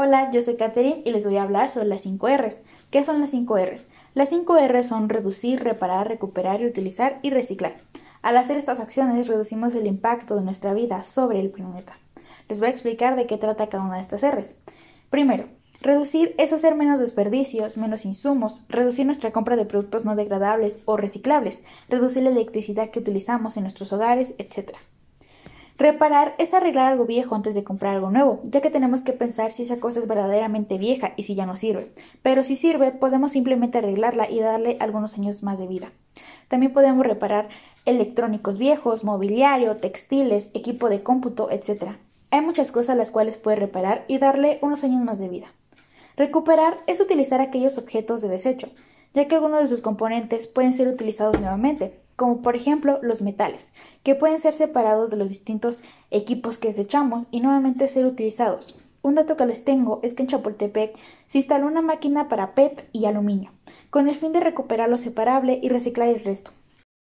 Hola, yo soy Katherine y les voy a hablar sobre las 5 R's. ¿Qué son las 5 R's? Las 5 R's son reducir, reparar, recuperar, reutilizar y reciclar. Al hacer estas acciones reducimos el impacto de nuestra vida sobre el planeta. Les voy a explicar de qué trata cada una de estas R's. Primero, reducir es hacer menos desperdicios, menos insumos, reducir nuestra compra de productos no degradables o reciclables, reducir la electricidad que utilizamos en nuestros hogares, etc. Reparar es arreglar algo viejo antes de comprar algo nuevo, ya que tenemos que pensar si esa cosa es verdaderamente vieja y si ya no sirve. Pero si sirve, podemos simplemente arreglarla y darle algunos años más de vida. También podemos reparar electrónicos viejos, mobiliario, textiles, equipo de cómputo, etc. Hay muchas cosas las cuales puede reparar y darle unos años más de vida. Recuperar es utilizar aquellos objetos de desecho, ya que algunos de sus componentes pueden ser utilizados nuevamente, como por ejemplo los metales, que pueden ser separados de los distintos equipos que desechamos y nuevamente ser utilizados. Un dato que les tengo es que en Chapultepec se instaló una máquina para PET y aluminio, con el fin de recuperar lo separable y reciclar el resto.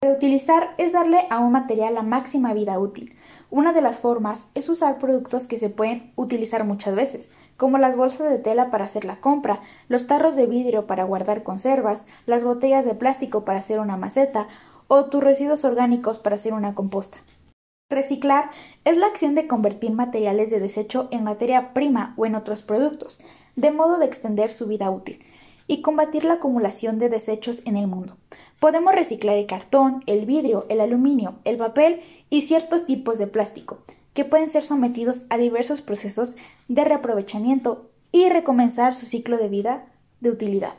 Reutilizar es darle a un material la máxima vida útil. Una de las formas es usar productos que se pueden utilizar muchas veces, como las bolsas de tela para hacer la compra, los tarros de vidrio para guardar conservas, las botellas de plástico para hacer una maceta o tus residuos orgánicos para hacer una composta. Reciclar es la acción de convertir materiales de desecho en materia prima o en otros productos, de modo de extender su vida útil y combatir la acumulación de desechos en el mundo. Podemos reciclar el cartón, el vidrio, el aluminio, el papel y ciertos tipos de plástico, que pueden ser sometidos a diversos procesos de reaprovechamiento y recomenzar su ciclo de vida de utilidad.